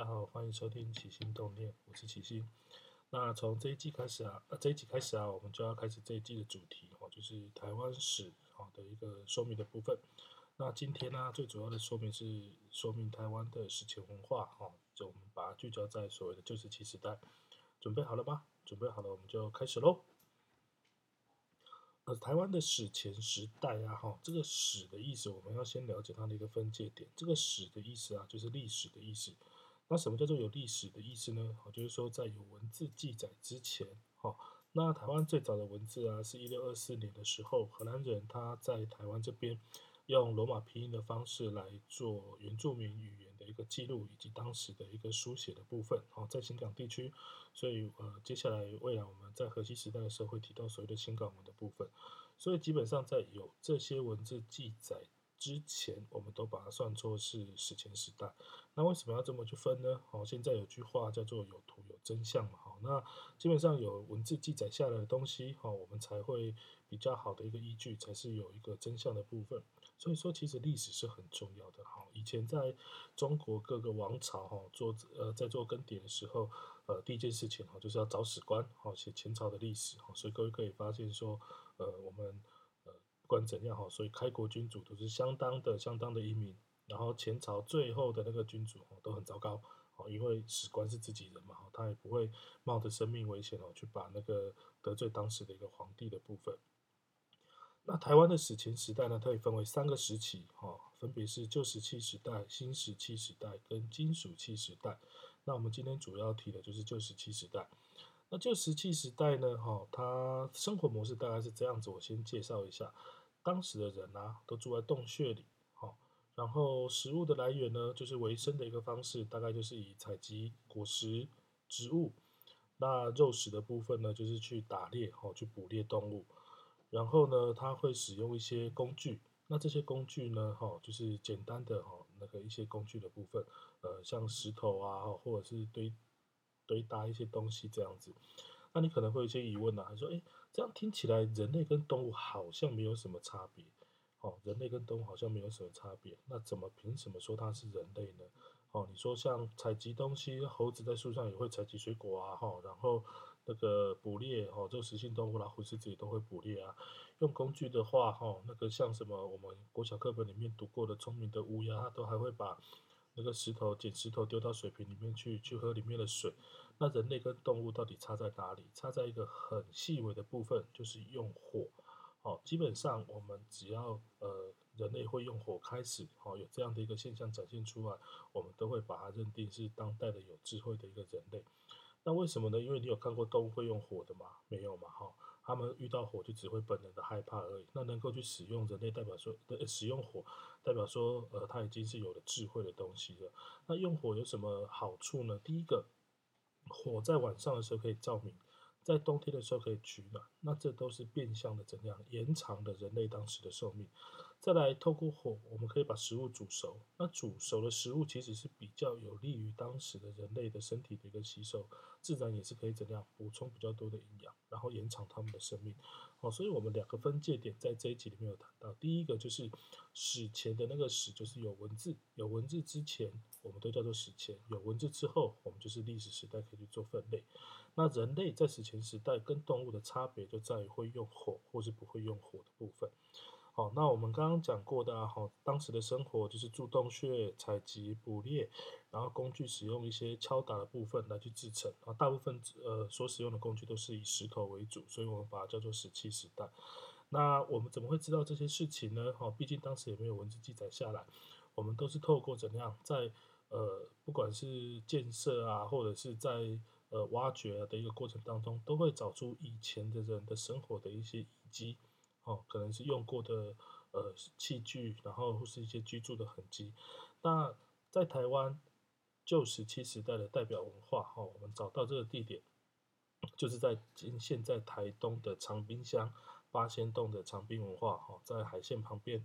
大家好，欢迎收听起心动念，我是起心。那从这一季开始啊，这一季开始啊，我们就要开始这一季的主题哦，就是台湾史好的一个说明的部分。那今天呢，最主要的说明是说明台湾的史前文化哈，就我们把它聚焦在所谓的旧石器时代。准备好了吗？准备好了，我们就开始喽。呃，台湾的史前时代啊，哈，这个史的意思，我们要先了解它的一个分界点。这个史的意思啊，就是历史的意思。那什么叫做有历史的意思呢？哦，就是说在有文字记载之前，哈，那台湾最早的文字啊，是一六二四年的时候，荷兰人他在台湾这边用罗马拼音的方式来做原住民语言的一个记录，以及当时的一个书写的部分，哦，在新港地区，所以呃，接下来未来我们在河西时代的时候会提到所谓的新港文的部分，所以基本上在有这些文字记载。之前我们都把它算作是史前时代，那为什么要这么去分呢？好，现在有句话叫做“有图有真相”嘛，好，那基本上有文字记载下来的东西，好，我们才会比较好的一个依据，才是有一个真相的部分。所以说，其实历史是很重要的。好，以前在中国各个王朝哈做呃在做更迭的时候，呃第一件事情哈就是要找史官，好写前朝的历史。好，所以各位可以发现说，呃我们。不管怎样哈，所以开国君主都是相当的、相当的英明。然后前朝最后的那个君主哦都很糟糕哦，因为史官是自己人嘛，他也不会冒着生命危险哦去把那个得罪当时的一个皇帝的部分。那台湾的史前时代呢，可以分为三个时期哈，分别是旧石器时代、新石器时代跟金属器时代。那我们今天主要提的就是旧石器时代。那旧石器时代呢，哈，它生活模式大概是这样子，我先介绍一下。当时的人啊，都住在洞穴里，好，然后食物的来源呢，就是维生的一个方式，大概就是以采集果实、植物。那肉食的部分呢，就是去打猎，哦，去捕猎动物。然后呢，他会使用一些工具。那这些工具呢，哈，就是简单的哈，那个一些工具的部分，呃，像石头啊，或者是堆堆搭一些东西这样子。那你可能会有一些疑问呐，说，哎，这样听起来人类跟动物好像没有什么差别，哦，人类跟动物好像没有什么差别，那怎么凭什么说它是人类呢？哦，你说像采集东西，猴子在树上也会采集水果啊，哈，然后那个捕猎，哦，这个食性动物，老虎、狮子也都会捕猎啊。用工具的话，哈，那个像什么我们国小课本里面读过的聪明的乌鸦，它都还会把。那个石头捡石头丢到水瓶里面去，去喝里面的水。那人类跟动物到底差在哪里？差在一个很细微的部分，就是用火。好，基本上我们只要呃人类会用火开始，好有这样的一个现象展现出来，我们都会把它认定是当代的有智慧的一个人类。那为什么呢？因为你有看过动物会用火的吗？没有嘛，哈。他们遇到火就只会本能的害怕而已。那能够去使用人类，代表说呃使用火，代表说呃它已经是有了智慧的东西了。那用火有什么好处呢？第一个，火在晚上的时候可以照明，在冬天的时候可以取暖。那这都是变相的怎样延长了人类当时的寿命。再来，透过火，我们可以把食物煮熟。那煮熟的食物其实是比较有利于当时的人类的身体的一个吸收，自然也是可以怎样补充比较多的营养，然后延长他们的生命。哦，所以我们两个分界点在这一集里面有谈到。第一个就是史前的那个史，就是有文字，有文字之前，我们都叫做史前；有文字之后，我们就是历史时代，可以去做分类。那人类在史前时代跟动物的差别就在于会用火或是不会用火的部分。好，那我们刚刚讲过的啊，哈，当时的生活就是住洞穴、采集、捕猎，然后工具使用一些敲打的部分来去制成，啊，大部分呃所使用的工具都是以石头为主，所以我们把它叫做石器时代。那我们怎么会知道这些事情呢？哈，毕竟当时也没有文字记载下来，我们都是透过怎样在呃不管是建设啊，或者是在呃挖掘的一个过程当中，都会找出以前的人的生活的一些遗迹。哦，可能是用过的呃器具，然后或是一些居住的痕迹。那在台湾旧石器时代的代表文化，哈，我们找到这个地点，就是在今现在台东的长滨乡八仙洞的长滨文化，哈，在海线旁边。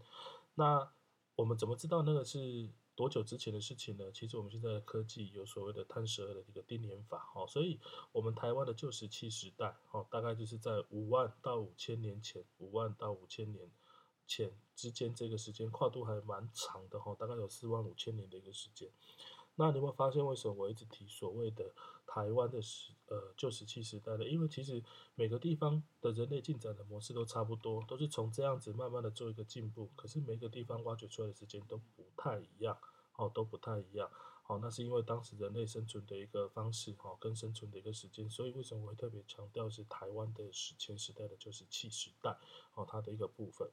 那我们怎么知道那个是？多久之前的事情呢？其实我们现在的科技有所谓的碳十二的一个定年法，哈，所以我们台湾的旧石器时代，哦，大概就是在五万到五千年前，五万到五千年前之间这个时间跨度还蛮长的，哈，大概有四万五千年的一个时间。那你会发现，为什么我一直提所谓的台湾的时呃旧石器时代的？因为其实每个地方的人类进展的模式都差不多，都是从这样子慢慢的做一个进步。可是每个地方挖掘出来的时间都不太一样，哦，都不太一样。好，那是因为当时人类生存的一个方式，哈，跟生存的一个时间。所以为什么我会特别强调是台湾的史前时代的旧石器时代，哦，它的一个部分。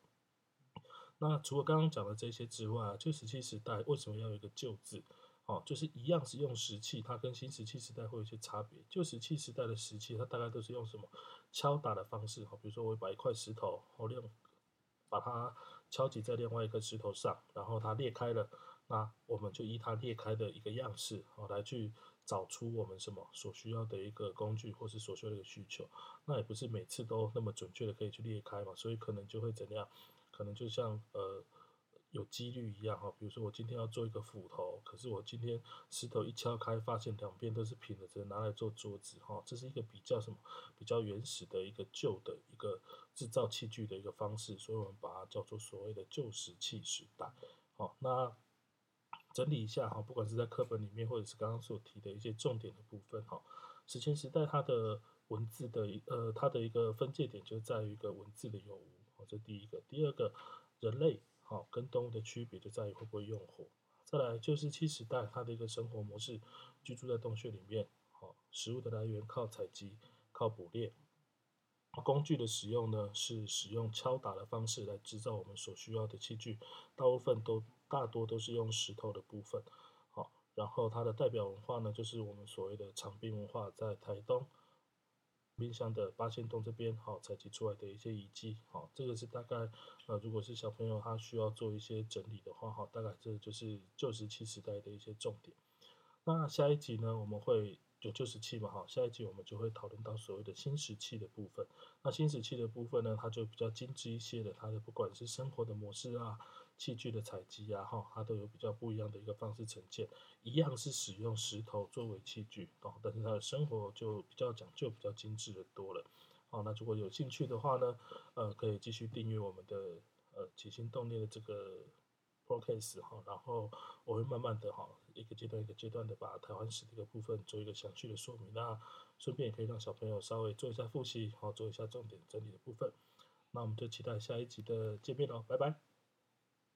那除了刚刚讲的这些之外，旧石器时代为什么要有一个旧字？哦，就是一样是用石器，它跟新石器时代会有一些差别。旧石器时代的石器，它大概都是用什么敲打的方式，哈，比如说我把一块石头，哦，用把它敲击在另外一个石头上，然后它裂开了，那我们就依它裂开的一个样式，哦，来去找出我们什么所需要的一个工具，或是所需要的一个需求。那也不是每次都那么准确的可以去裂开嘛，所以可能就会怎样？可能就像呃。有几率一样哈，比如说我今天要做一个斧头，可是我今天石头一敲开，发现两边都是平的，只能拿来做桌子哈。这是一个比较什么？比较原始的一个旧的一个制造器具的一个方式，所以我们把它叫做所谓的旧石器时代。好，那整理一下哈，不管是在课本里面，或者是刚刚所提的一些重点的部分哈。史前时代它的文字的呃，它的一个分界点就在于一个文字的有无，这第一个。第二个，人类。好，跟动物的区别就在于会不会用火。再来就是七时代它的一个生活模式，居住在洞穴里面。好，食物的来源靠采集，靠捕猎。工具的使用呢，是使用敲打的方式来制造我们所需要的器具，大部分都大多都是用石头的部分。好，然后它的代表文化呢，就是我们所谓的长滨文化，在台东。冰箱的八仙洞这边，好采集出来的一些遗迹，好，这个是大概，呃，如果是小朋友他需要做一些整理的话，好，大概这就是旧石器时代的一些重点。那下一集呢，我们会有旧石器嘛，哈，下一集我们就会讨论到所谓的新石器的部分。那新石器的部分呢，它就比较精致一些的，它的不管是生活的模式啊。器具的采集啊，哈，它都有比较不一样的一个方式呈现。一样是使用石头作为器具，哦，但是它的生活就比较讲究，比较精致的多了。好，那如果有兴趣的话呢，呃，可以继续订阅我们的呃起心动念的这个 podcast 哈，然后我会慢慢的哈，一个阶段一个阶段的把台湾史这个部分做一个详细的说明。那顺便也可以让小朋友稍微做一下复习，好，做一下重点整理的部分。那我们就期待下一集的见面喽，拜拜。